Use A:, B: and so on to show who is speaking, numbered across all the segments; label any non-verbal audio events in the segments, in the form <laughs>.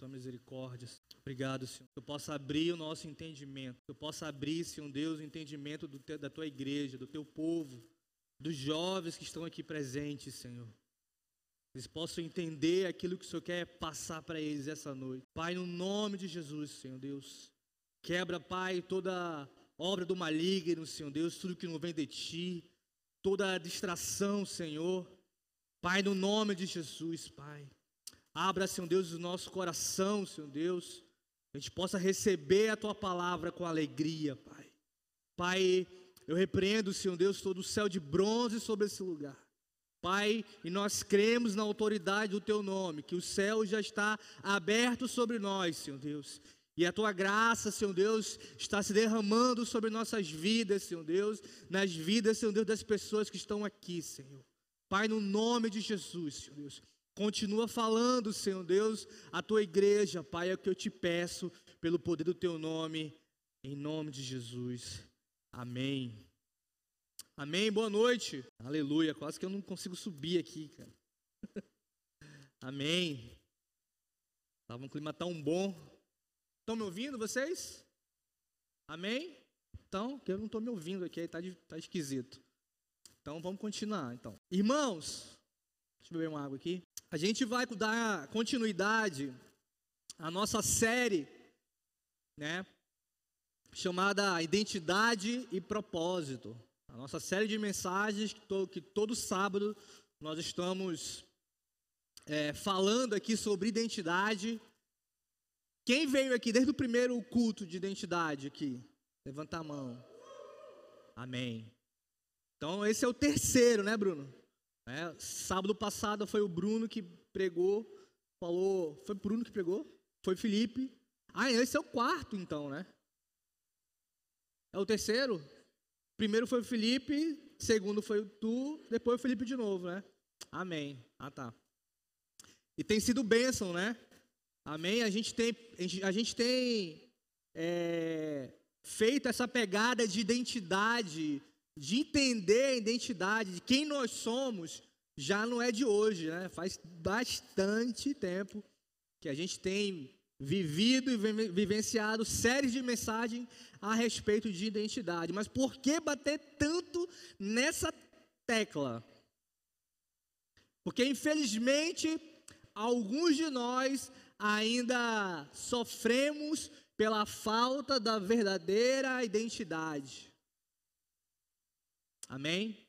A: Tua misericórdia. Obrigado, Senhor. Que eu possa abrir o nosso entendimento. Que eu possa abrir, Senhor Deus, o entendimento te, da tua igreja, do teu povo, dos jovens que estão aqui presentes, Senhor. Eles possam entender aquilo que o Senhor quer passar para eles essa noite. Pai, no nome de Jesus, Senhor Deus. Quebra, Pai, toda obra do maligno, Senhor Deus, tudo que não vem de ti, toda distração, Senhor. Pai, no nome de Jesus, Pai. Abra, Senhor Deus, o nosso coração, Senhor Deus. A gente possa receber a tua palavra com alegria, Pai. Pai, eu repreendo, Senhor Deus, todo o céu de bronze sobre esse lugar. Pai, e nós cremos na autoridade do teu nome, que o céu já está aberto sobre nós, Senhor Deus. E a tua graça, Senhor Deus, está se derramando sobre nossas vidas, Senhor Deus, nas vidas, Senhor Deus, das pessoas que estão aqui, Senhor. Pai, no nome de Jesus, Senhor Deus. Continua falando, Senhor Deus, a tua igreja, Pai, é o que eu te peço, pelo poder do teu nome, em nome de Jesus. Amém. Amém. Boa noite. Aleluia. Quase que eu não consigo subir aqui, cara. <laughs> Amém. Tava um clima tão bom. Estão me ouvindo vocês? Amém? Então, que eu não estou me ouvindo aqui, está tá esquisito. Então vamos continuar. Então, irmãos, deixa eu beber uma água aqui. A gente vai dar continuidade à nossa série, né? Chamada Identidade e Propósito. A nossa série de mensagens que, to, que todo sábado nós estamos é, falando aqui sobre identidade. Quem veio aqui desde o primeiro culto de identidade aqui? Levanta a mão. Amém. Então esse é o terceiro, né, Bruno? É, sábado passado foi o Bruno que pregou, falou. Foi o Bruno que pregou? Foi Felipe. Ah, esse é o quarto, então, né? É o terceiro? Primeiro foi o Felipe, segundo foi o tu, depois o Felipe de novo, né? Amém. Ah, tá. E tem sido bênção, né? Amém? A gente tem, a gente, tem é, feito essa pegada de identidade de entender a identidade de quem nós somos, já não é de hoje, né? Faz bastante tempo que a gente tem vivido e vivenciado séries de mensagens a respeito de identidade. Mas por que bater tanto nessa tecla? Porque infelizmente alguns de nós ainda sofremos pela falta da verdadeira identidade. Amém?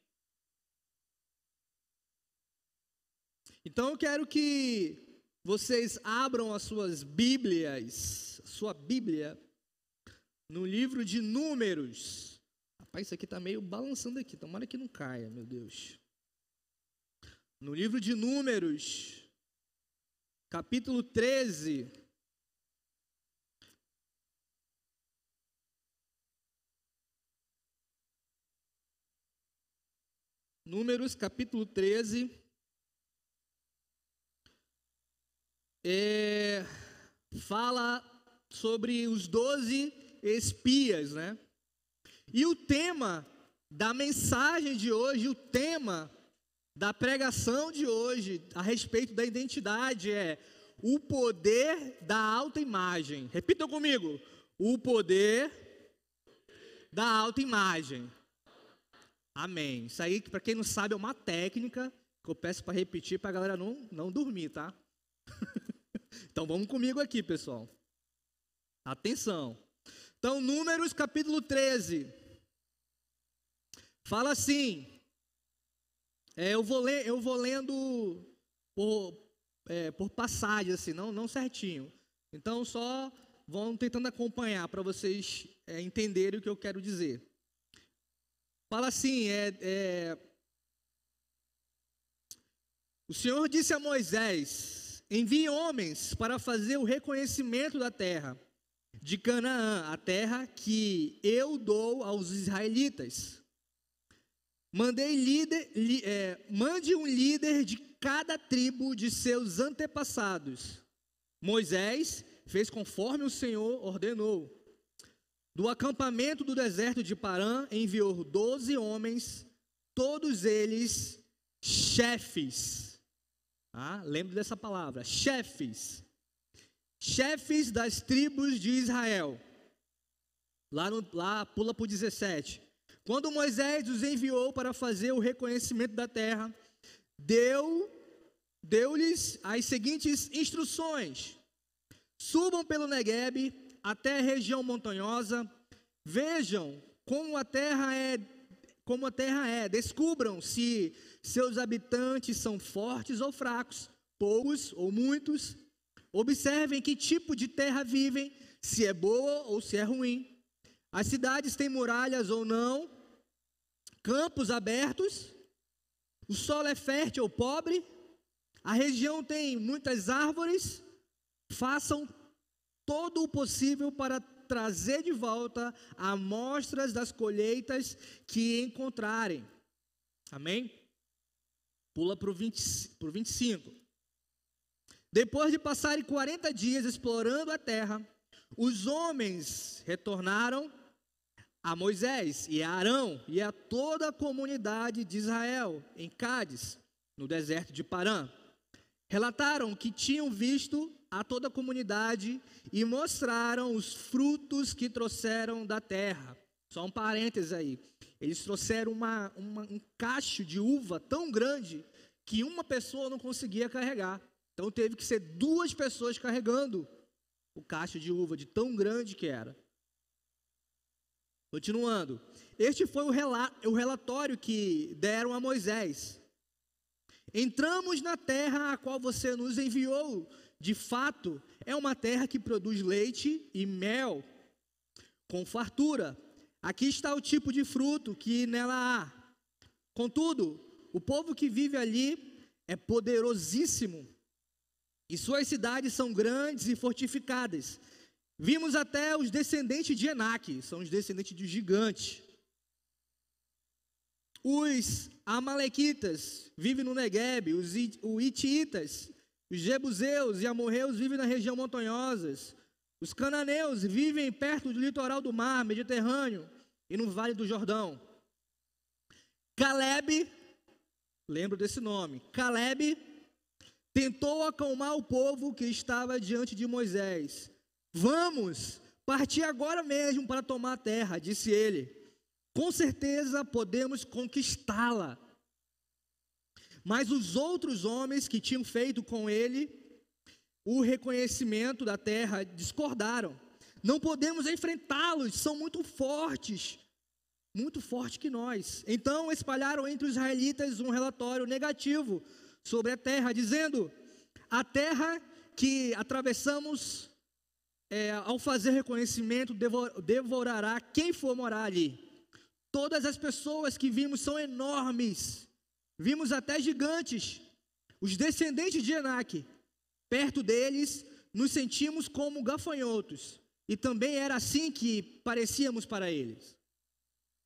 A: Então eu quero que vocês abram as suas Bíblias, sua Bíblia, no livro de Números. Rapaz, isso aqui está meio balançando aqui, tomara que não caia, meu Deus. No livro de Números, capítulo 13. Números capítulo 13. É, fala sobre os doze espias, né? E o tema da mensagem de hoje, o tema da pregação de hoje a respeito da identidade é o poder da autoimagem. Repitam comigo: o poder da autoimagem. Amém. Isso aí, para quem não sabe, é uma técnica que eu peço para repetir para a galera não, não dormir, tá? <laughs> então vamos comigo aqui, pessoal. Atenção. Então, Números capítulo 13. Fala assim. É, eu, vou ler, eu vou lendo por, é, por passagem, assim, não, não certinho. Então, só vão tentando acompanhar para vocês é, entenderem o que eu quero dizer. Fala assim: é, é, o Senhor disse a Moisés: envie homens para fazer o reconhecimento da terra de Canaã, a terra que eu dou aos israelitas. Mandei líder, li, é, mande um líder de cada tribo de seus antepassados. Moisés fez conforme o Senhor ordenou. Do acampamento do deserto de Parã enviou doze homens, todos eles chefes. Ah, lembre dessa palavra, chefes. Chefes das tribos de Israel. Lá, no, lá pula para o 17. Quando Moisés os enviou para fazer o reconhecimento da terra, deu deu-lhes as seguintes instruções: Subam pelo Negueb até a região montanhosa, vejam como a terra é, como a terra é, descubram se seus habitantes são fortes ou fracos, poucos ou muitos. Observem que tipo de terra vivem, se é boa ou se é ruim. As cidades têm muralhas ou não, campos abertos, o solo é fértil ou pobre, a região tem muitas árvores, façam todo o possível para trazer de volta amostras das colheitas que encontrarem. Amém? Pula para o 25. Depois de passarem 40 dias explorando a terra, os homens retornaram a Moisés e a Arão e a toda a comunidade de Israel em Cádiz, no deserto de Parã. Relataram que tinham visto a toda a comunidade e mostraram os frutos que trouxeram da terra. Só um parênteses aí. Eles trouxeram uma, uma, um cacho de uva tão grande que uma pessoa não conseguia carregar. Então teve que ser duas pessoas carregando o cacho de uva, de tão grande que era. Continuando. Este foi o, o relatório que deram a Moisés. Entramos na terra a qual você nos enviou. De fato, é uma terra que produz leite e mel com fartura. Aqui está o tipo de fruto que nela há. Contudo, o povo que vive ali é poderosíssimo, e suas cidades são grandes e fortificadas. Vimos até os descendentes de Enaque, são os descendentes de gigante. Os Amalequitas vivem no Negueb, os Ititas, os Jebuseus e Amorreus vivem na região montanhosas. Os cananeus vivem perto do litoral do mar Mediterrâneo e no Vale do Jordão. Caleb, lembro desse nome, Caleb tentou acalmar o povo que estava diante de Moisés. Vamos partir agora mesmo para tomar a terra, disse ele com certeza podemos conquistá-la. Mas os outros homens que tinham feito com ele o reconhecimento da terra discordaram. Não podemos enfrentá-los, são muito fortes, muito fortes que nós. Então espalharam entre os israelitas um relatório negativo sobre a terra, dizendo: a terra que atravessamos é, ao fazer reconhecimento devorará quem for morar ali. Todas as pessoas que vimos são enormes. Vimos até gigantes. Os descendentes de Enaque. Perto deles, nos sentimos como gafanhotos. E também era assim que parecíamos para eles.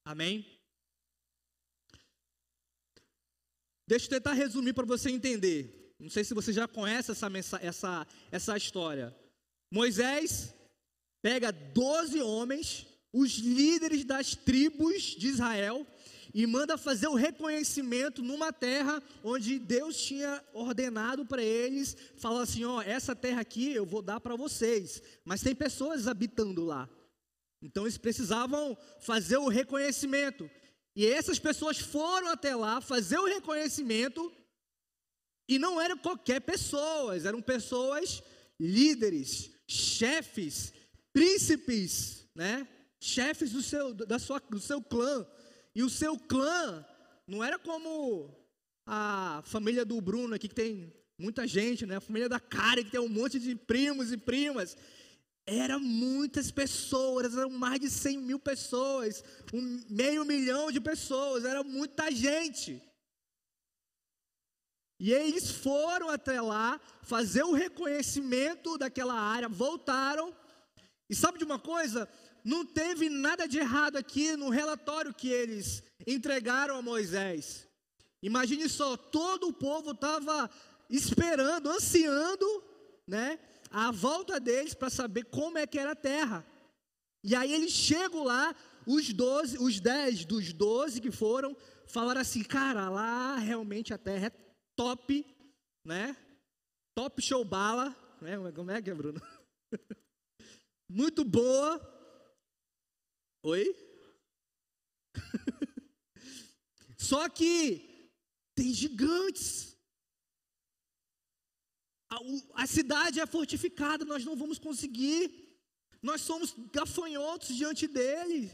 A: Amém? Deixa eu tentar resumir para você entender. Não sei se você já conhece essa, essa, essa história. Moisés pega 12 homens os líderes das tribos de Israel e manda fazer o reconhecimento numa terra onde Deus tinha ordenado para eles, falou assim, ó, essa terra aqui eu vou dar para vocês, mas tem pessoas habitando lá. Então eles precisavam fazer o reconhecimento. E essas pessoas foram até lá fazer o reconhecimento e não eram qualquer pessoas, eram pessoas líderes, chefes, príncipes, né? chefes do seu, da sua, do seu clã. E o seu clã não era como a família do Bruno aqui, que tem muita gente, né? A família da Karen, que tem um monte de primos e primas. Eram muitas pessoas, eram mais de 100 mil pessoas, um meio milhão de pessoas, era muita gente. E eles foram até lá fazer o reconhecimento daquela área, voltaram. E sabe de uma coisa? Não teve nada de errado aqui no relatório que eles entregaram a Moisés. Imagine só, todo o povo estava esperando, ansiando, né, a volta deles para saber como é que era a terra. E aí eles chegam lá, os 12, os 10 dos 12 que foram, falaram assim: "Cara, lá realmente a terra é top. né? Top show bala, né? Como é que é, Bruno? <laughs> Muito boa. Oi? <laughs> Só que tem gigantes. A, a, cidade é fortificada, nós não vamos conseguir. Nós somos gafanhotos diante dele.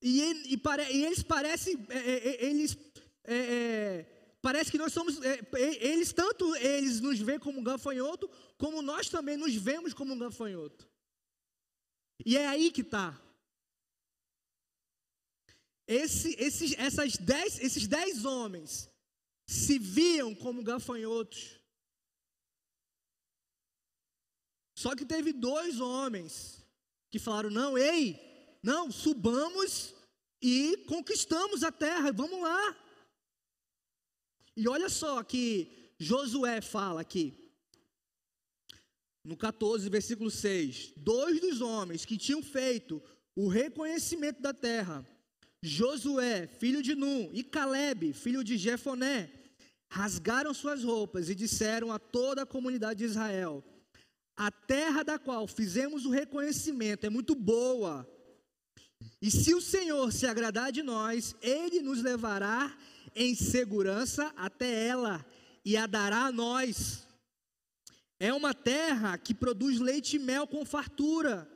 A: E, ele, e, pare, e eles parecem, é, é, é eles, é, é, parece que nós somos, é, eles tanto eles nos veem como um gafanhoto, como nós também nos vemos como um gafanhoto. E é aí que está. Esse, esses, essas dez, esses dez homens se viam como gafanhotos. Só que teve dois homens que falaram: não, ei, não, subamos e conquistamos a terra, vamos lá. E olha só que Josué fala aqui, no 14, versículo 6: dois dos homens que tinham feito o reconhecimento da terra, Josué, filho de Num, e Caleb, filho de Jefoné, rasgaram suas roupas e disseram a toda a comunidade de Israel: A terra da qual fizemos o reconhecimento é muito boa. E se o Senhor se agradar de nós, ele nos levará em segurança até ela e a dará a nós. É uma terra que produz leite e mel com fartura.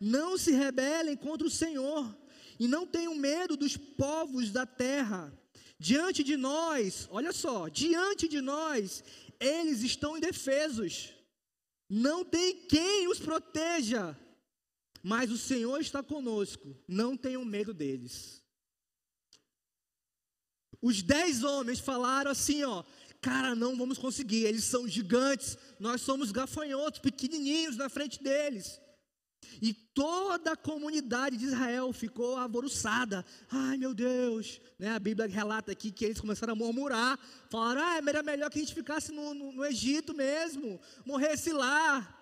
A: Não se rebelem contra o Senhor e não tenham medo dos povos da terra. Diante de nós, olha só, diante de nós, eles estão indefesos. Não tem quem os proteja. Mas o Senhor está conosco. Não tenham medo deles. Os dez homens falaram assim, ó, cara, não vamos conseguir. Eles são gigantes. Nós somos gafanhotos, pequenininhos na frente deles. E toda a comunidade de Israel ficou alvoroçada. Ai meu Deus, né? a Bíblia relata aqui que eles começaram a murmurar. Falaram, ah, era melhor que a gente ficasse no, no, no Egito mesmo, morresse lá.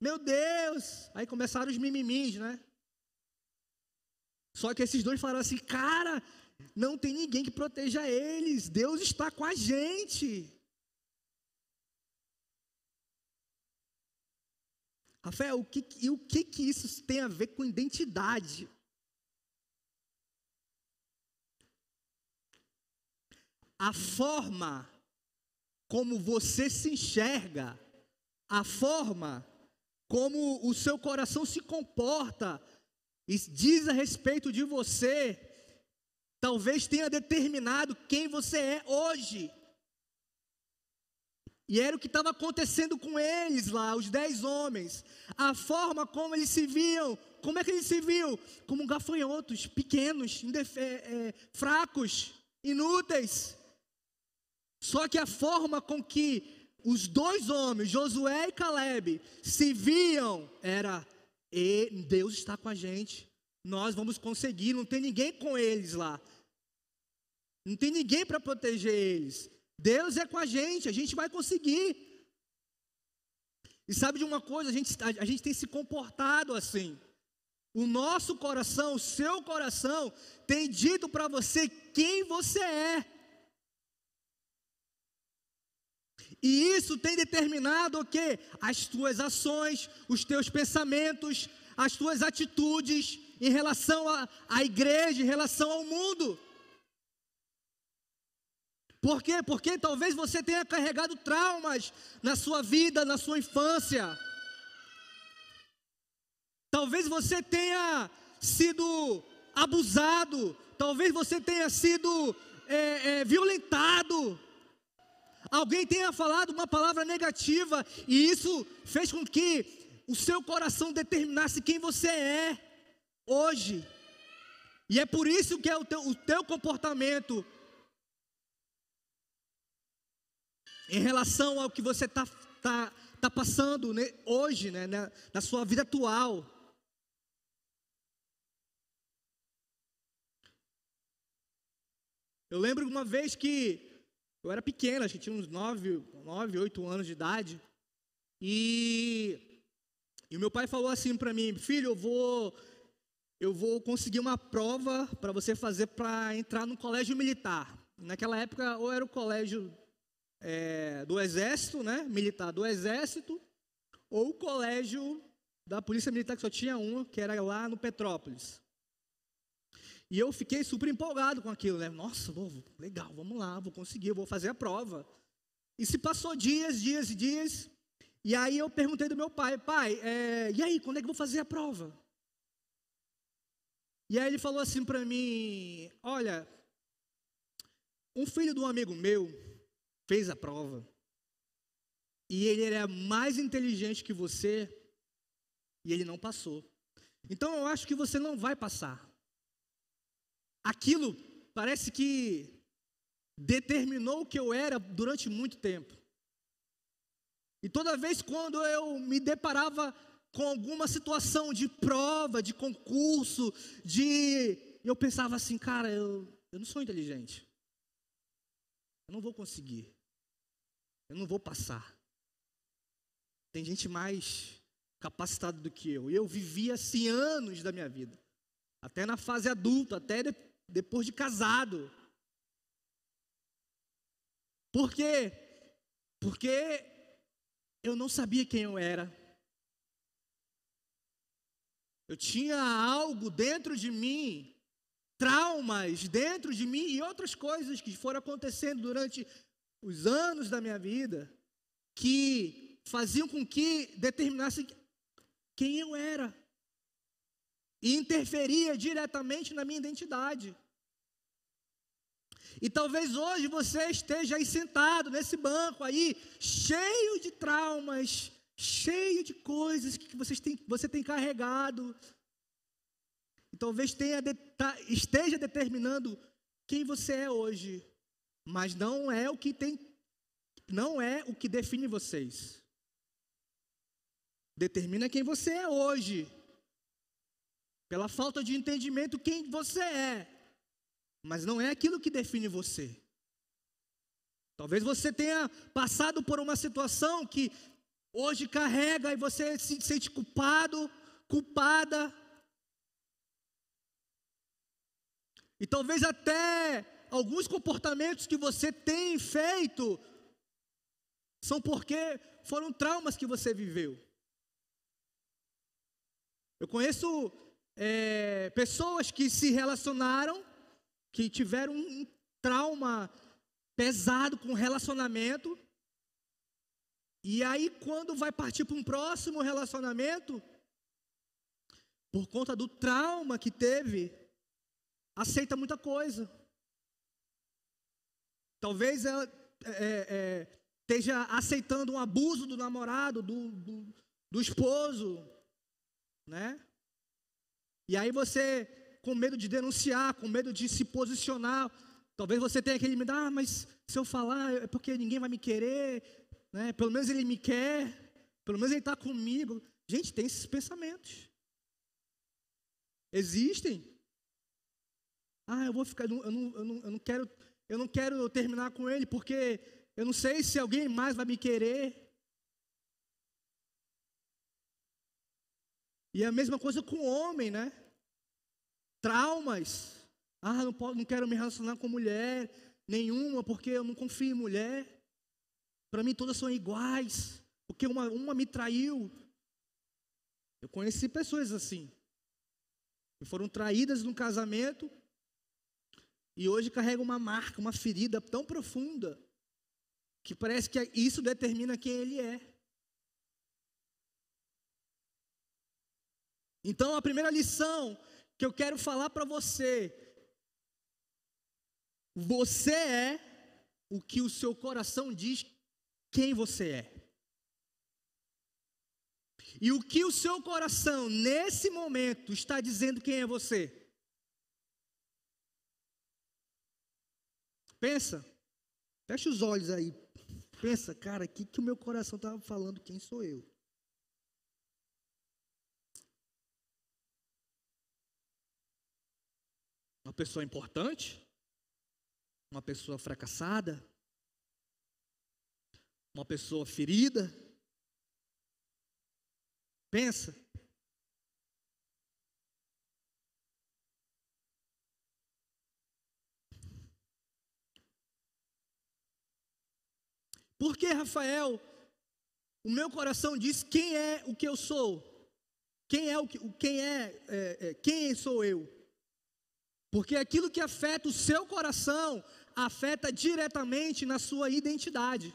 A: Meu Deus! Aí começaram os mimimins, né? Só que esses dois falaram assim, cara, não tem ninguém que proteja eles. Deus está com a gente. Rafael, o que, e o que, que isso tem a ver com identidade? A forma como você se enxerga, a forma como o seu coração se comporta, e diz a respeito de você, talvez tenha determinado quem você é hoje. E era o que estava acontecendo com eles lá, os dez homens. A forma como eles se viam, como é que eles se viam? Como gafanhotos, pequenos, é, é, fracos, inúteis. Só que a forma com que os dois homens, Josué e Caleb, se viam era: Deus está com a gente, nós vamos conseguir, não tem ninguém com eles lá, não tem ninguém para proteger eles. Deus é com a gente, a gente vai conseguir. E sabe de uma coisa, a gente, a, a gente tem se comportado assim. O nosso coração, o seu coração, tem dito para você quem você é. E isso tem determinado o que? As tuas ações, os teus pensamentos, as tuas atitudes em relação à igreja, em relação ao mundo. Por quê? Porque talvez você tenha carregado traumas na sua vida, na sua infância. Talvez você tenha sido abusado. Talvez você tenha sido é, é, violentado. Alguém tenha falado uma palavra negativa e isso fez com que o seu coração determinasse quem você é hoje. E é por isso que é o teu, o teu comportamento em relação ao que você está tá, tá passando né, hoje, né, na, na sua vida atual. Eu lembro uma vez que eu era pequena, acho que tinha uns 9, 9 8 anos de idade, e, e o meu pai falou assim para mim: Filho, eu vou, eu vou conseguir uma prova para você fazer para entrar no colégio militar. Naquela época, ou era o colégio é, do exército, né? Militar do exército, ou o colégio da polícia militar que só tinha um, que era lá no Petrópolis. E eu fiquei super empolgado com aquilo, né? Nossa, novo, legal, vamos lá, vou conseguir, vou fazer a prova. E se passou dias, dias e dias, e aí eu perguntei do meu pai, pai, é, e aí, quando é que eu vou fazer a prova? E aí ele falou assim para mim, olha, um filho de um amigo meu fez a prova, e ele era mais inteligente que você, e ele não passou. Então eu acho que você não vai passar. Aquilo parece que determinou o que eu era durante muito tempo. E toda vez quando eu me deparava com alguma situação de prova, de concurso, de. Eu pensava assim, cara, eu, eu não sou inteligente. Eu não vou conseguir. Eu não vou passar. Tem gente mais capacitado do que eu. Eu vivi assim anos da minha vida. Até na fase adulta, até de, depois de casado. Por quê? Porque eu não sabia quem eu era. Eu tinha algo dentro de mim, traumas dentro de mim e outras coisas que foram acontecendo durante os anos da minha vida que faziam com que determinasse quem eu era. E interferia diretamente na minha identidade. E talvez hoje você esteja aí sentado nesse banco aí, cheio de traumas, cheio de coisas que você tem, você tem carregado. E talvez tenha, tá, esteja determinando quem você é hoje, mas não é o que tem, não é o que define vocês determina quem você é hoje. Pela falta de entendimento, quem você é. Mas não é aquilo que define você. Talvez você tenha passado por uma situação que hoje carrega e você se sente culpado, culpada. E talvez até alguns comportamentos que você tem feito são porque foram traumas que você viveu. Eu conheço é, pessoas que se relacionaram, que tiveram um trauma pesado com relacionamento, e aí quando vai partir para um próximo relacionamento, por conta do trauma que teve, aceita muita coisa. Talvez ela é, é, esteja aceitando um abuso do namorado, do, do, do esposo, né? E aí você, com medo de denunciar, com medo de se posicionar, talvez você tenha aquele medo, ah, mas se eu falar é porque ninguém vai me querer, né? Pelo menos ele me quer, pelo menos ele está comigo. Gente, tem esses pensamentos. Existem. Ah, eu vou ficar, eu não, eu não, eu não quero, eu não quero terminar com ele porque eu não sei se alguém mais vai me querer. E a mesma coisa com o homem, né? Traumas. Ah, não, posso, não quero me relacionar com mulher nenhuma, porque eu não confio em mulher. Para mim todas são iguais, porque uma, uma me traiu. Eu conheci pessoas assim, que foram traídas no casamento e hoje carregam uma marca, uma ferida tão profunda, que parece que isso determina quem ele é. Então, a primeira lição que eu quero falar para você: você é o que o seu coração diz quem você é. E o que o seu coração, nesse momento, está dizendo quem é você? Pensa, fecha os olhos aí. Pensa, cara, o que, que o meu coração estava falando? Quem sou eu? Uma pessoa importante? Uma pessoa fracassada? Uma pessoa ferida? Pensa. Por que, Rafael? O meu coração diz quem é o que eu sou. Quem é o que, quem é, é, é quem sou eu? Porque aquilo que afeta o seu coração afeta diretamente na sua identidade.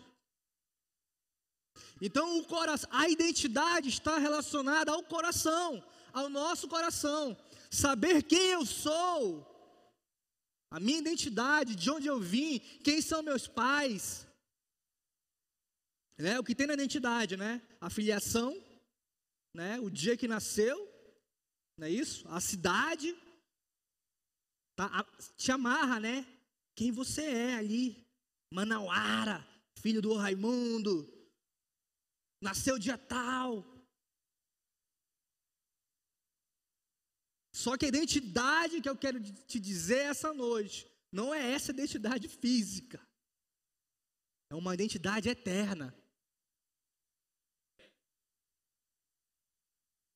A: Então, o coração, a identidade está relacionada ao coração, ao nosso coração. Saber quem eu sou, a minha identidade, de onde eu vim, quem são meus pais. Né? O que tem na identidade, né? A filiação, né? o dia que nasceu, não é isso? A cidade, tá? te amarra, né? Quem você é ali. Manauara, filho do Raimundo, nasceu dia tal. Só que a identidade que eu quero te dizer essa noite não é essa identidade física. É uma identidade eterna.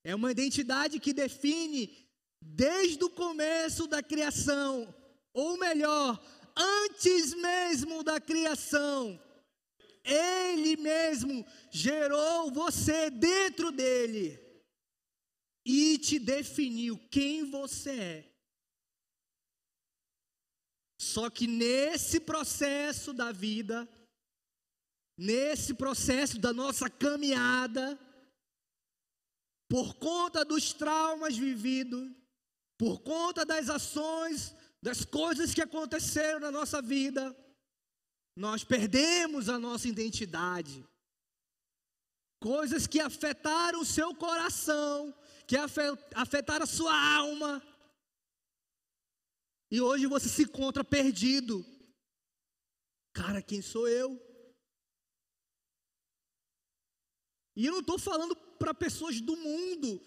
A: É uma identidade que define desde o começo da criação, ou melhor, antes mesmo da criação, Ele mesmo gerou você dentro dele e te definiu quem você é. Só que nesse processo da vida, nesse processo da nossa caminhada, por conta dos traumas vividos, por conta das ações, das coisas que aconteceram na nossa vida, nós perdemos a nossa identidade. Coisas que afetaram o seu coração, que afetaram a sua alma. E hoje você se encontra perdido. Cara, quem sou eu? E eu não estou falando para pessoas do mundo,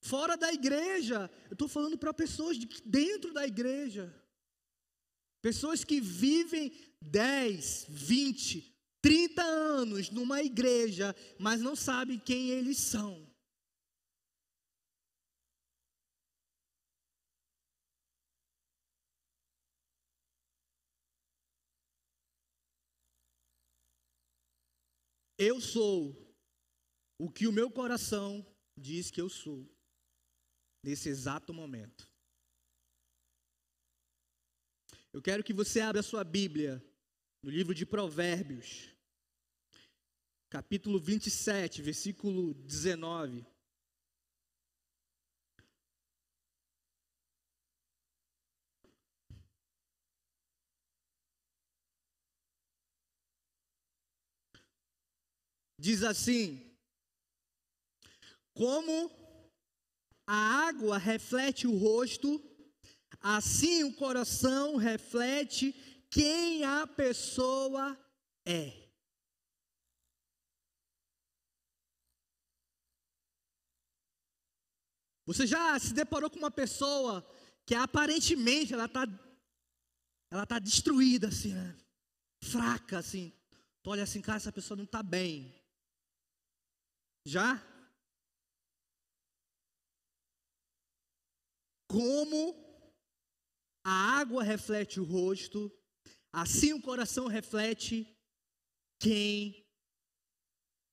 A: fora da igreja. Eu estou falando para pessoas de dentro da igreja. Pessoas que vivem 10, 20, 30 anos numa igreja, mas não sabem quem eles são. Eu sou o que o meu coração diz que eu sou, nesse exato momento. Eu quero que você abra a sua Bíblia no livro de Provérbios, capítulo 27, versículo 19. diz assim: Como a água reflete o rosto, assim o coração reflete quem a pessoa é. Você já se deparou com uma pessoa que aparentemente ela está ela tá destruída assim, né? fraca assim. Tu olha assim, cara, essa pessoa não está bem. Já? Como a água reflete o rosto, assim o coração reflete quem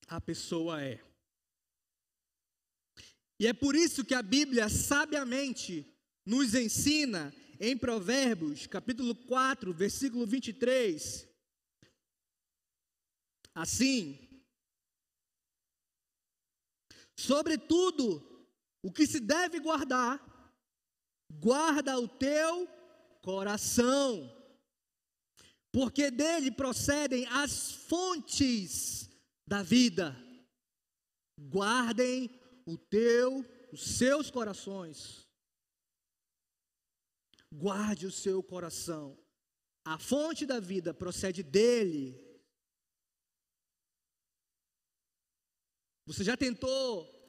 A: a pessoa é. E é por isso que a Bíblia sabiamente nos ensina em Provérbios, capítulo 4, versículo 23, assim: Sobretudo, o que se deve guardar, guarda o teu coração, porque dele procedem as fontes da vida. Guardem o teu, os seus corações. Guarde o seu coração. A fonte da vida procede dele. Você já tentou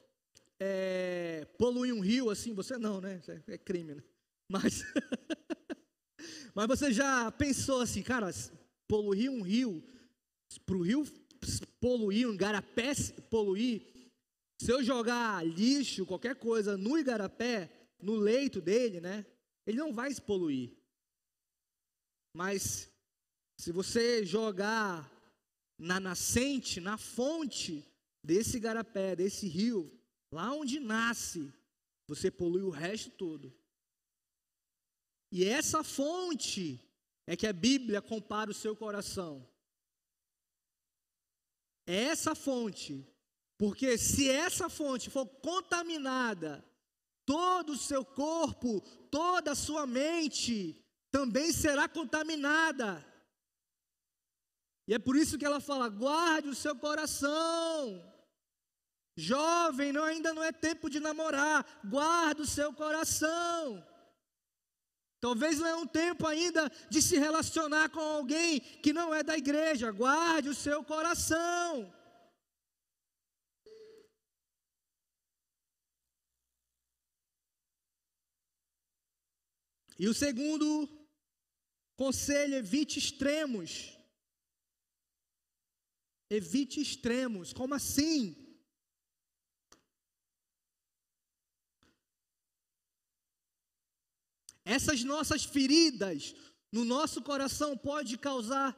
A: é, poluir um rio assim? Você não, né? É crime, né? Mas, <laughs> mas você já pensou assim, cara, poluir um rio, para o rio poluir, um igarapé poluir, se eu jogar lixo, qualquer coisa no igarapé, no leito dele, né? Ele não vai se poluir. Mas se você jogar na nascente, na fonte desse garapé, desse rio, lá onde nasce, você polui o resto todo. E essa fonte é que a Bíblia compara o seu coração. É essa fonte. Porque se essa fonte for contaminada, todo o seu corpo, toda a sua mente também será contaminada. E é por isso que ela fala: guarde o seu coração. Jovem, não, ainda não é tempo de namorar, guarde o seu coração. Talvez não é um tempo ainda de se relacionar com alguém que não é da igreja. Guarde o seu coração. E o segundo conselho, evite extremos. Evite extremos. Como assim? Essas nossas feridas no nosso coração pode causar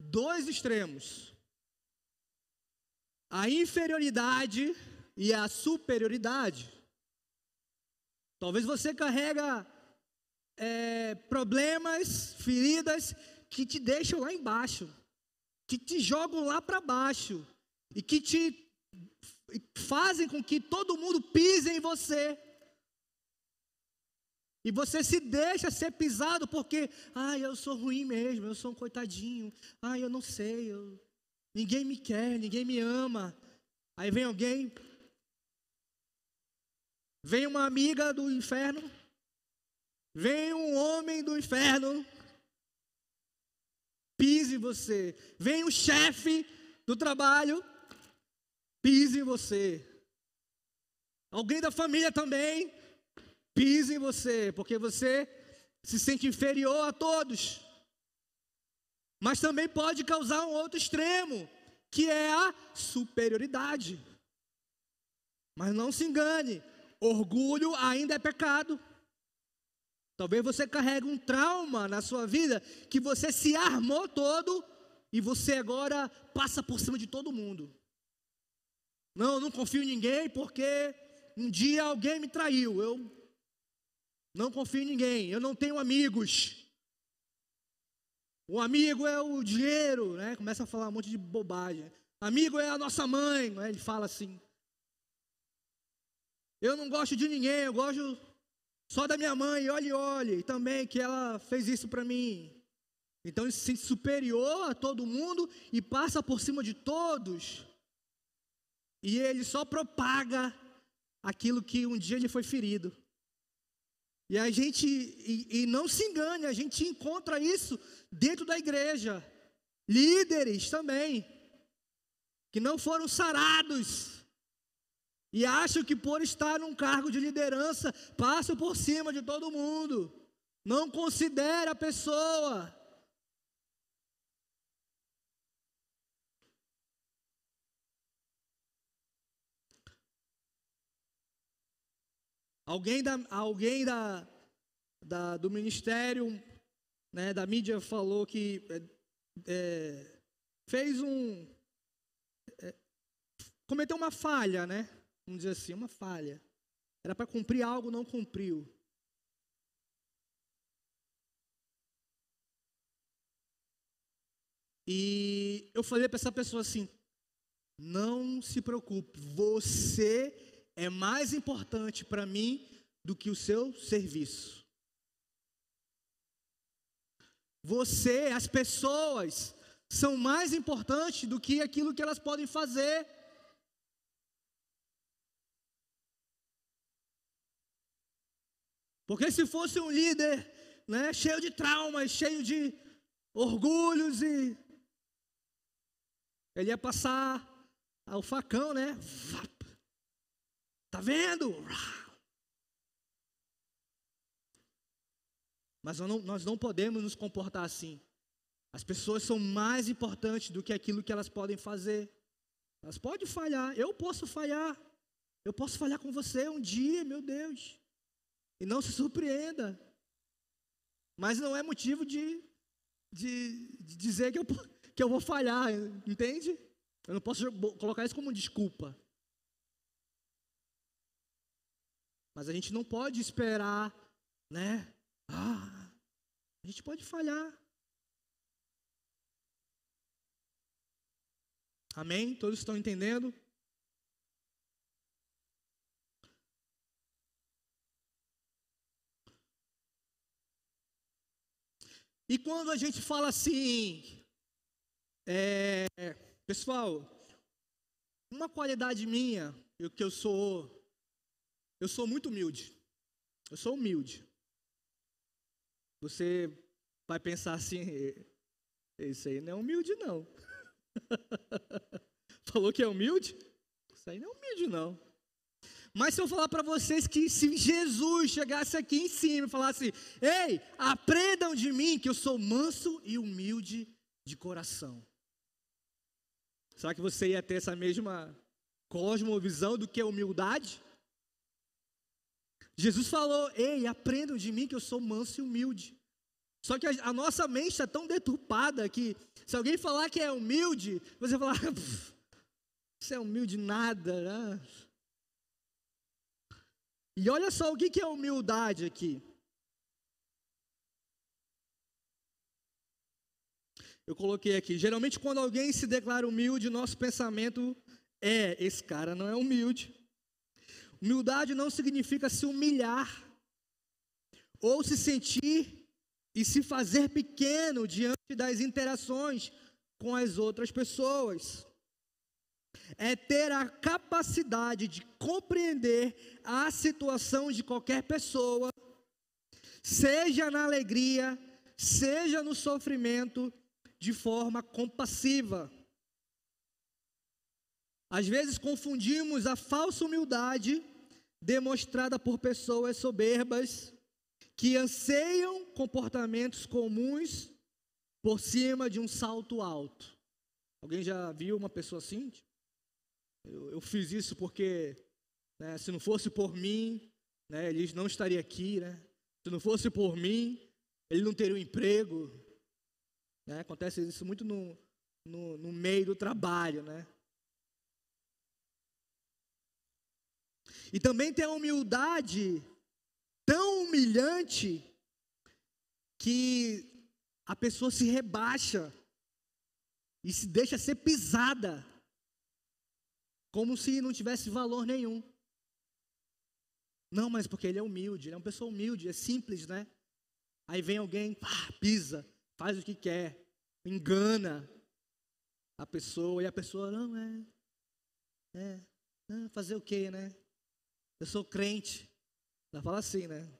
A: dois extremos: a inferioridade e a superioridade. Talvez você carrega é, problemas, feridas que te deixam lá embaixo, que te jogam lá para baixo e que te fazem com que todo mundo pise em você. E você se deixa ser pisado porque, ah, eu sou ruim mesmo, eu sou um coitadinho, ah, eu não sei, eu... ninguém me quer, ninguém me ama. Aí vem alguém, vem uma amiga do inferno, vem um homem do inferno, pise você. Vem o chefe do trabalho, pise você. Alguém da família também, pise em você, porque você se sente inferior a todos. Mas também pode causar um outro extremo, que é a superioridade. Mas não se engane, orgulho ainda é pecado. Talvez você carregue um trauma na sua vida que você se armou todo e você agora passa por cima de todo mundo. Não, eu não confio em ninguém porque um dia alguém me traiu. Eu não confio em ninguém, eu não tenho amigos. O amigo é o dinheiro, né? Começa a falar um monte de bobagem. Amigo é a nossa mãe, né? ele fala assim. Eu não gosto de ninguém, eu gosto só da minha mãe, olhe, olhe, também que ela fez isso para mim. Então ele se sente superior a todo mundo e passa por cima de todos. E ele só propaga aquilo que um dia ele foi ferido. E a gente, e, e não se engane, a gente encontra isso dentro da igreja. Líderes também, que não foram sarados, e acham que por estar num cargo de liderança, passam por cima de todo mundo. Não considera a pessoa. Alguém da, alguém da, da do ministério, né, da mídia falou que é, é, fez um. É, cometeu uma falha, né? Vamos dizer assim, uma falha. Era para cumprir algo, não cumpriu. E eu falei para essa pessoa assim: não se preocupe, você é mais importante para mim do que o seu serviço. Você, as pessoas, são mais importantes do que aquilo que elas podem fazer. Porque se fosse um líder, né, cheio de traumas, cheio de orgulhos e ele ia passar o facão, né? Tá vendo? Mas nós não, nós não podemos nos comportar assim. As pessoas são mais importantes do que aquilo que elas podem fazer. Elas podem falhar, eu posso falhar. Eu posso falhar com você um dia, meu Deus. E não se surpreenda. Mas não é motivo de, de, de dizer que eu, que eu vou falhar, entende? Eu não posso colocar isso como desculpa. Mas a gente não pode esperar, né? Ah, a gente pode falhar. Amém? Todos estão entendendo? E quando a gente fala assim, é, pessoal, uma qualidade minha, eu, que eu sou, eu sou muito humilde. Eu sou humilde. Você vai pensar assim, isso aí não é humilde não. <laughs> Falou que é humilde? Isso aí não é humilde não. Mas se eu falar para vocês que se Jesus chegasse aqui em cima e falasse: Ei, aprendam de mim que eu sou manso e humilde de coração. Será que você ia ter essa mesma cosmovisão do que humildade? Jesus falou: Ei, aprendam de mim que eu sou manso e humilde. Só que a, a nossa mente está tão deturpada que se alguém falar que é humilde, você vai falar: <laughs> Você é humilde nada, né? E olha só o que é humildade aqui. Eu coloquei aqui. Geralmente, quando alguém se declara humilde, nosso pensamento é: esse cara não é humilde. Humildade não significa se humilhar ou se sentir e se fazer pequeno diante das interações com as outras pessoas é ter a capacidade de compreender a situação de qualquer pessoa, seja na alegria, seja no sofrimento, de forma compassiva. Às vezes confundimos a falsa humildade demonstrada por pessoas soberbas que anseiam comportamentos comuns por cima de um salto alto. Alguém já viu uma pessoa assim? Eu, eu fiz isso porque, né, se não fosse por mim, né, ele não estaria aqui, né? Se não fosse por mim, ele não teria um emprego. Né? Acontece isso muito no, no, no meio do trabalho, né? E também tem a humildade tão humilhante que a pessoa se rebaixa e se deixa ser pisada como se não tivesse valor nenhum. Não, mas porque ele é humilde, ele é uma pessoa humilde, é simples, né? Aí vem alguém, pá, pisa, faz o que quer, engana a pessoa, e a pessoa, não, é, é, não, fazer o quê, né? Eu sou crente. Ela fala assim, né?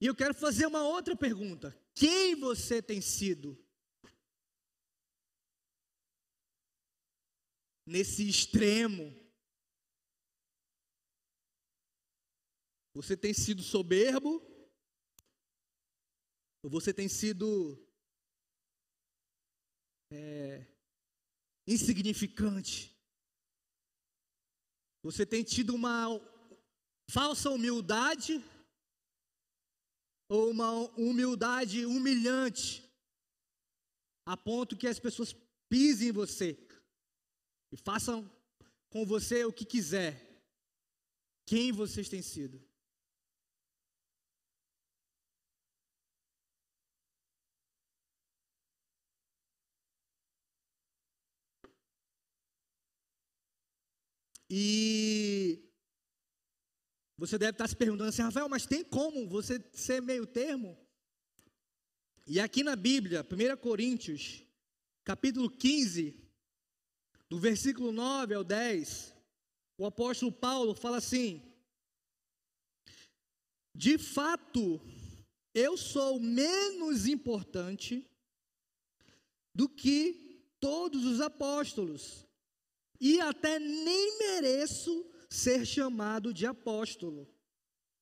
A: E eu quero fazer uma outra pergunta. Quem você tem sido? nesse extremo. Você tem sido soberbo? Ou você tem sido é, insignificante? Você tem tido uma falsa humildade? Ou uma humildade humilhante? A ponto que as pessoas pisem em você? e façam com você o que quiser. Quem vocês têm sido? E você deve estar se perguntando assim, Rafael, mas tem como você ser meio termo? E aqui na Bíblia, 1 Coríntios, capítulo 15, do versículo 9 ao 10, o apóstolo Paulo fala assim: De fato, eu sou menos importante do que todos os apóstolos, e até nem mereço ser chamado de apóstolo,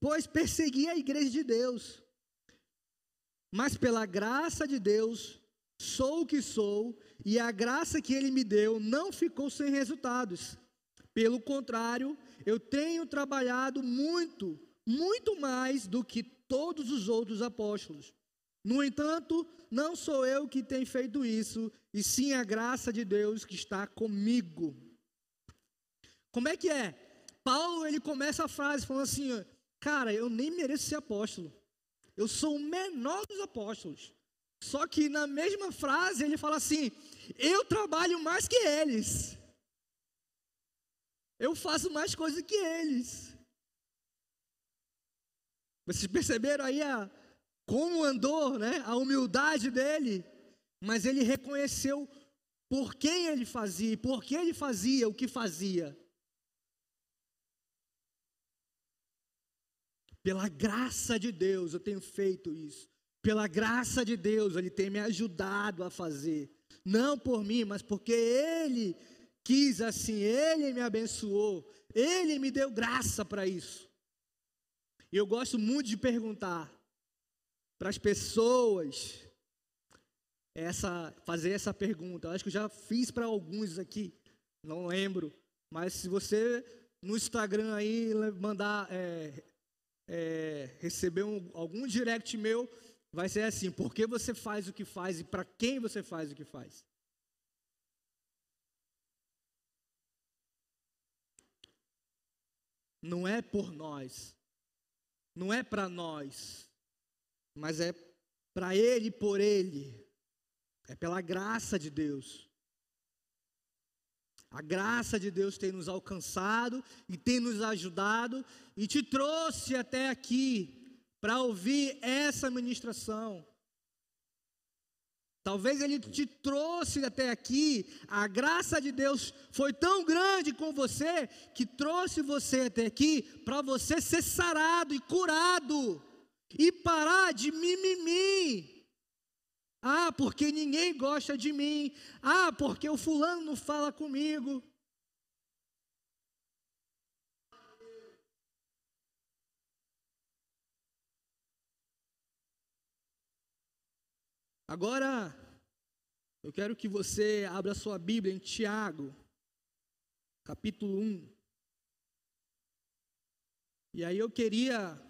A: pois persegui a igreja de Deus. Mas pela graça de Deus, sou o que sou, e a graça que ele me deu não ficou sem resultados. Pelo contrário, eu tenho trabalhado muito, muito mais do que todos os outros apóstolos. No entanto, não sou eu que tenho feito isso, e sim a graça de Deus que está comigo. Como é que é? Paulo ele começa a frase falando assim: Cara, eu nem mereço ser apóstolo. Eu sou o menor dos apóstolos. Só que na mesma frase ele fala assim: Eu trabalho mais que eles. Eu faço mais coisas que eles. Vocês perceberam aí a, como andou, né? A humildade dele. Mas ele reconheceu por quem ele fazia, por que ele fazia o que fazia. Pela graça de Deus eu tenho feito isso. Pela graça de Deus ele tem me ajudado a fazer. Não por mim, mas porque ele quis assim, ele me abençoou, ele me deu graça para isso. E eu gosto muito de perguntar para as pessoas essa fazer essa pergunta. Eu acho que eu já fiz para alguns aqui, não lembro, mas se você no Instagram aí mandar é, é, receber um, algum direct meu, vai ser assim: por que você faz o que faz e para quem você faz o que faz? Não é por nós, não é para nós, mas é para Ele e por Ele, é pela graça de Deus. A graça de Deus tem nos alcançado e tem nos ajudado e te trouxe até aqui para ouvir essa ministração. Talvez ele te trouxe até aqui, a graça de Deus foi tão grande com você que trouxe você até aqui para você ser sarado e curado e parar de mimimi. Ah, porque ninguém gosta de mim. Ah, porque o fulano fala comigo. Agora, eu quero que você abra sua Bíblia em Tiago, capítulo 1. E aí eu queria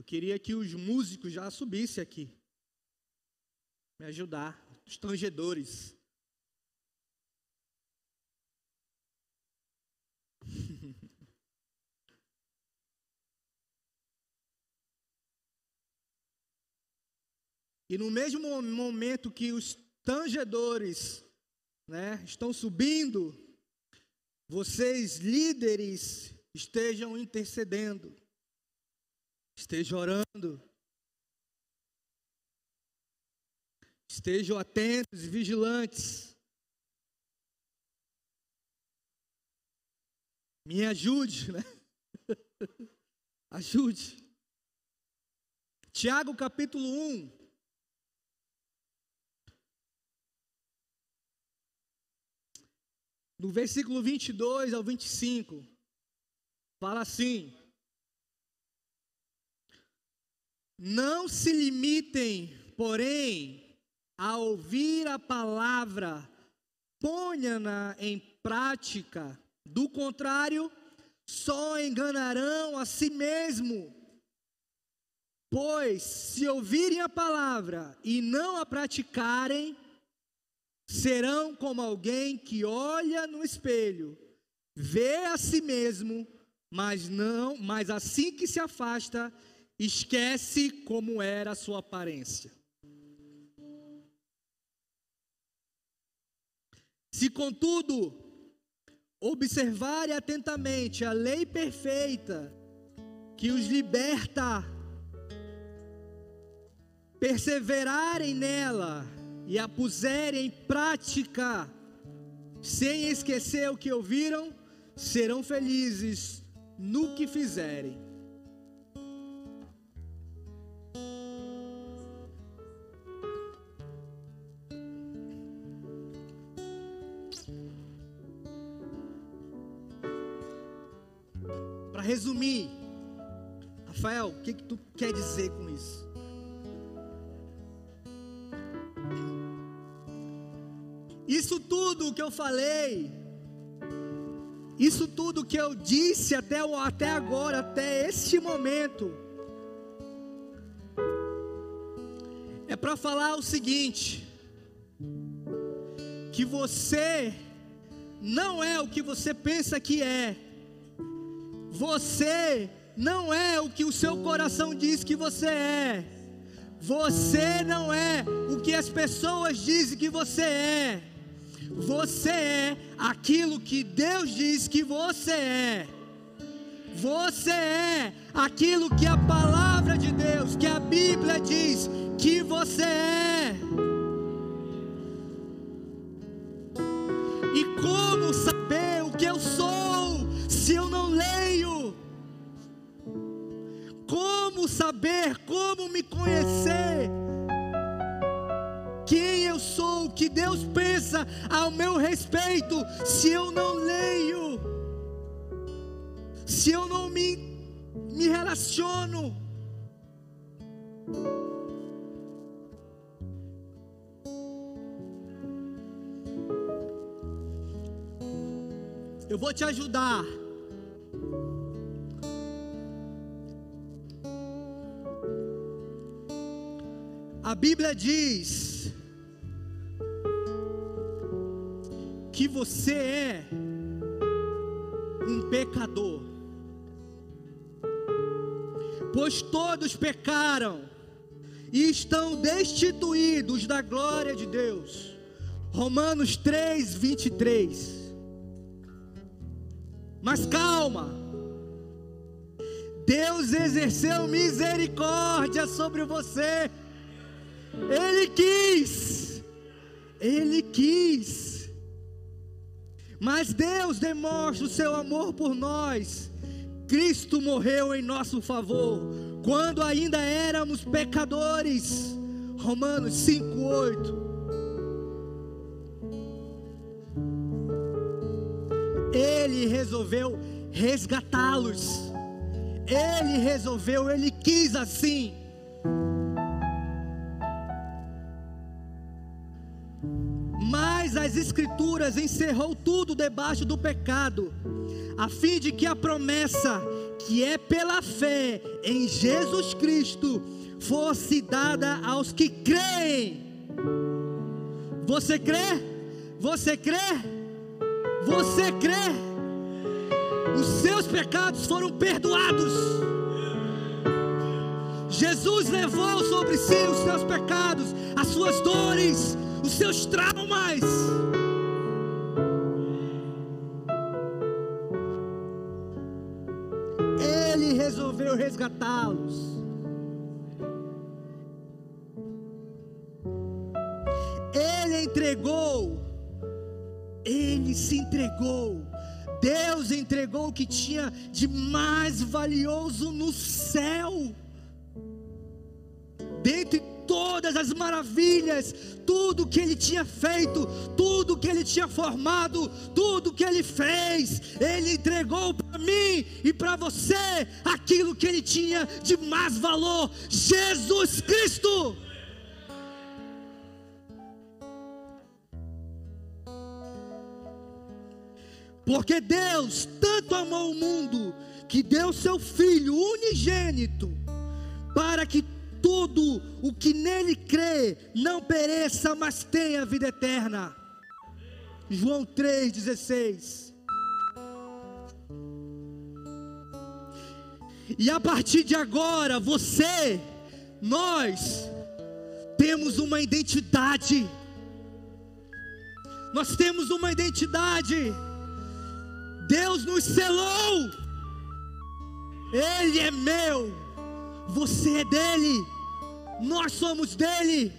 A: Eu queria que os músicos já subissem aqui. Me ajudar. Os tangedores. <laughs> e no mesmo momento que os tangedores né, estão subindo, vocês líderes estejam intercedendo. Esteja orando. Estejam atentos e vigilantes. Me ajude, né? <laughs> ajude. Tiago capítulo 1. No versículo 22 ao 25, fala assim: Não se limitem, porém, a ouvir a palavra, ponha-na em prática, do contrário, só enganarão a si mesmo. Pois, se ouvirem a palavra e não a praticarem, serão como alguém que olha no espelho, vê a si mesmo, mas não, mas assim que se afasta, esquece como era a sua aparência. Se, contudo, observarem atentamente a lei perfeita que os liberta, perseverarem nela e a puserem em prática, sem esquecer o que ouviram, serão felizes no que fizerem. Rafael, o que, que tu quer dizer com isso? Isso tudo que eu falei, isso tudo que eu disse até, até agora, até este momento, é para falar o seguinte: que você não é o que você pensa que é, você não é o que o seu coração diz que você é, você não é o que as pessoas dizem que você é. Você é aquilo que Deus diz que você é. Você é aquilo que a palavra de Deus, que a Bíblia diz que você é. Saber, como me conhecer? quem eu sou, o que Deus pensa ao meu respeito, se eu não leio, se eu não me, me relaciono. Eu vou te ajudar. A Bíblia diz que você é um pecador. Pois todos pecaram e estão destituídos da glória de Deus. Romanos 3, 23. Mas calma, Deus exerceu misericórdia sobre você, Ele quis, Ele quis mas Deus demonstra o seu amor por nós. Cristo morreu em nosso favor, quando ainda éramos pecadores. Romanos 5:8. Ele resolveu resgatá-los. Ele resolveu, ele quis assim. As Escrituras encerrou tudo debaixo do pecado, a fim de que a promessa, que é pela fé em Jesus Cristo, fosse dada aos que creem. Você crê? Você crê? Você crê? Os seus pecados foram perdoados. Jesus levou sobre si os seus pecados, as suas dores, os seus traumas. Ele resolveu resgatá-los. Ele entregou, ele se entregou. Deus entregou o que tinha de mais valioso no céu. Dentre todas as maravilhas, tudo que ele tinha feito, tudo que ele tinha formado, tudo que ele fez, ele entregou para mim e para você aquilo que ele tinha de mais valor: Jesus Cristo. Porque Deus tanto amou o mundo que deu seu Filho unigênito para que tudo o que nele crê não pereça, mas tenha vida eterna. João 3,16. E a partir de agora, você, nós, temos uma identidade. Nós temos uma identidade. Deus nos selou. Ele é meu. Você é dele, nós somos dele.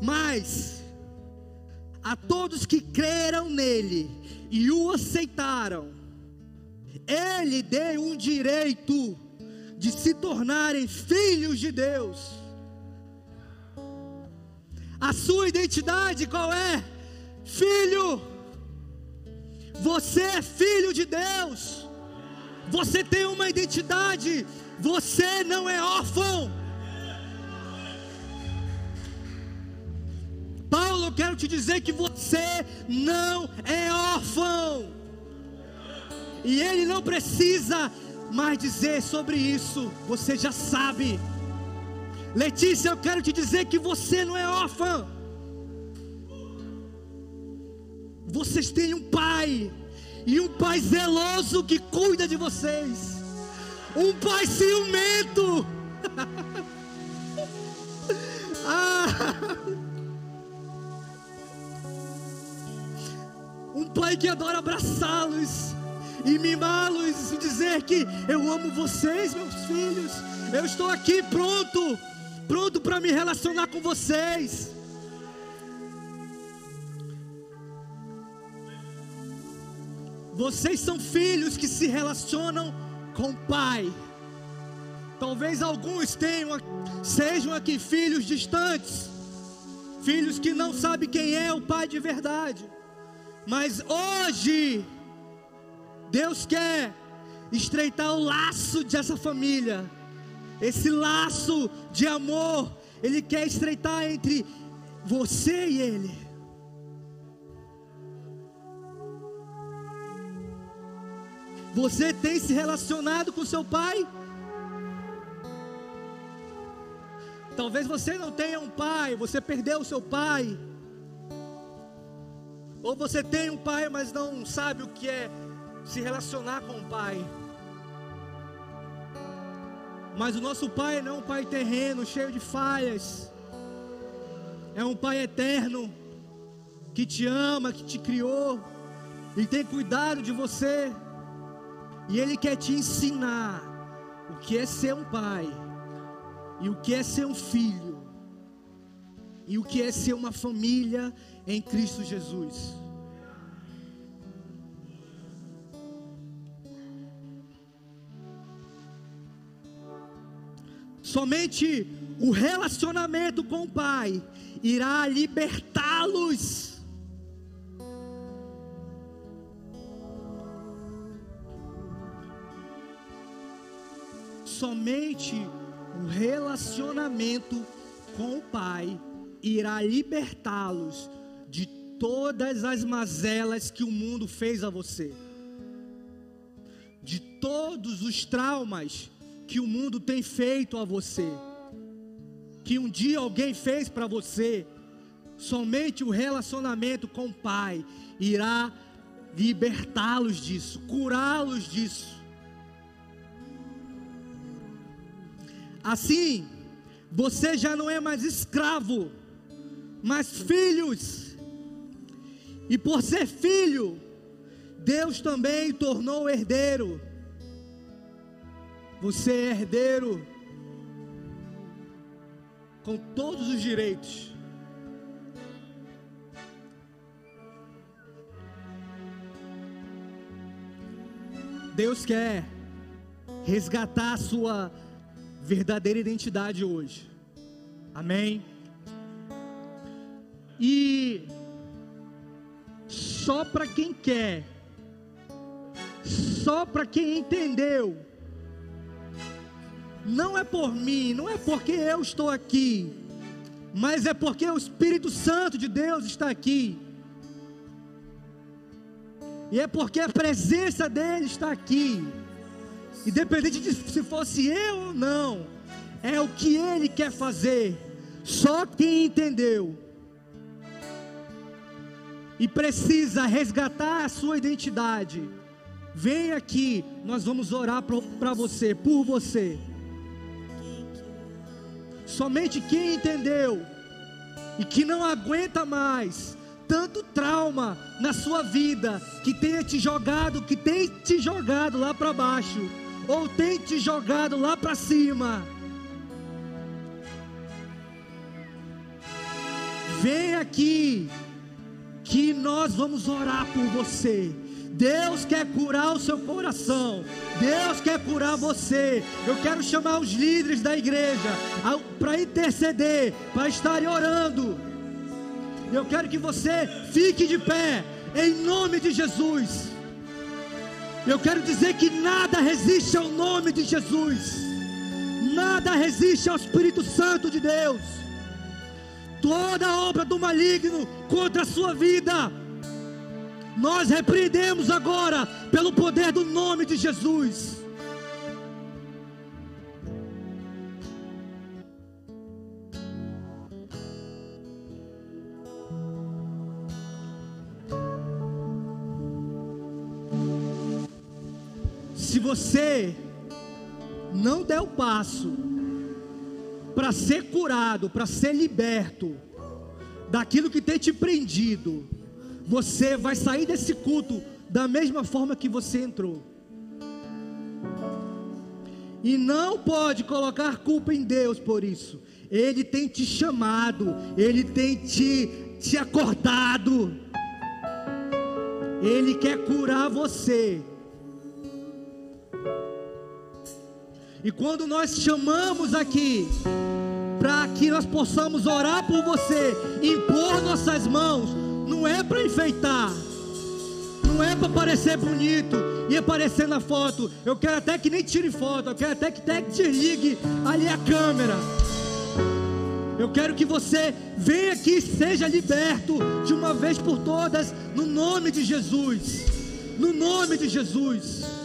A: Mas a todos que creram nele e o aceitaram, ele deu um direito de se tornarem filhos de Deus. A sua identidade qual é? Filho. Você é filho de Deus. Você tem uma identidade. Você não é órfão. Paulo, eu quero te dizer que você não é órfão. E ele não precisa mais dizer sobre isso, você já sabe. Letícia, eu quero te dizer que você não é órfã. Vocês têm um pai, e um pai zeloso que cuida de vocês, um pai ciumento. <laughs> ah. Um pai que adora abraçá-los e mimá-los e dizer que eu amo vocês, meus filhos. Eu estou aqui pronto, pronto para me relacionar com vocês. Vocês são filhos que se relacionam com o Pai. Talvez alguns tenham, sejam aqui filhos distantes, filhos que não sabem quem é o Pai de verdade. Mas hoje, Deus quer estreitar o laço dessa família, esse laço de amor, Ele quer estreitar entre você e Ele. Você tem se relacionado com seu pai? Talvez você não tenha um pai, você perdeu o seu pai. Ou você tem um pai, mas não sabe o que é se relacionar com o pai. Mas o nosso pai não é um pai terreno, cheio de falhas. É um pai eterno, que te ama, que te criou, e tem cuidado de você. E Ele quer te ensinar o que é ser um pai, e o que é ser um filho, e o que é ser uma família em Cristo Jesus. Somente o relacionamento com o Pai irá libertá-los somente o relacionamento com o Pai irá libertá-los de todas as mazelas que o mundo fez a você, de todos os traumas que o mundo tem feito a você, que um dia alguém fez para você. Somente o relacionamento com o Pai irá libertá-los disso, curá-los disso. Assim, você já não é mais escravo, mas filhos. E por ser filho, Deus também tornou herdeiro. Você é herdeiro com todos os direitos. Deus quer resgatar a sua verdadeira identidade hoje. Amém? E só para quem quer, só para quem entendeu, não é por mim, não é porque eu estou aqui, mas é porque o Espírito Santo de Deus está aqui. E é porque a presença dele está aqui. Independente de se fosse eu ou não, é o que Ele quer fazer. Só quem entendeu e precisa resgatar a sua identidade, vem aqui, nós vamos orar para você, por você. Somente quem entendeu e que não aguenta mais tanto trauma na sua vida que tenha te jogado, que tem te jogado lá para baixo ou tem te jogado lá para cima. Vem aqui, que nós vamos orar por você. Deus quer curar o seu coração. Deus quer curar você. Eu quero chamar os líderes da igreja para interceder, para estarem orando. Eu quero que você fique de pé, em nome de Jesus. Eu quero dizer que nada resiste ao nome de Jesus, nada resiste ao Espírito Santo de Deus. toda obra do maligno contra a sua vida. Nós repreendemos agora, pelo poder do nome de Jesus. Você não der o passo para ser curado, para ser liberto daquilo que tem te prendido, você vai sair desse culto da mesma forma que você entrou. E não pode colocar culpa em Deus por isso. Ele tem te chamado, ele tem te, te acordado. Ele quer curar você. E quando nós chamamos aqui, para que nós possamos orar por você, impor nossas mãos, não é para enfeitar, não é para parecer bonito e aparecer na foto. Eu quero até que nem tire foto, eu quero até que, até que desligue ali a câmera. Eu quero que você venha aqui e seja liberto de uma vez por todas, no nome de Jesus. No nome de Jesus.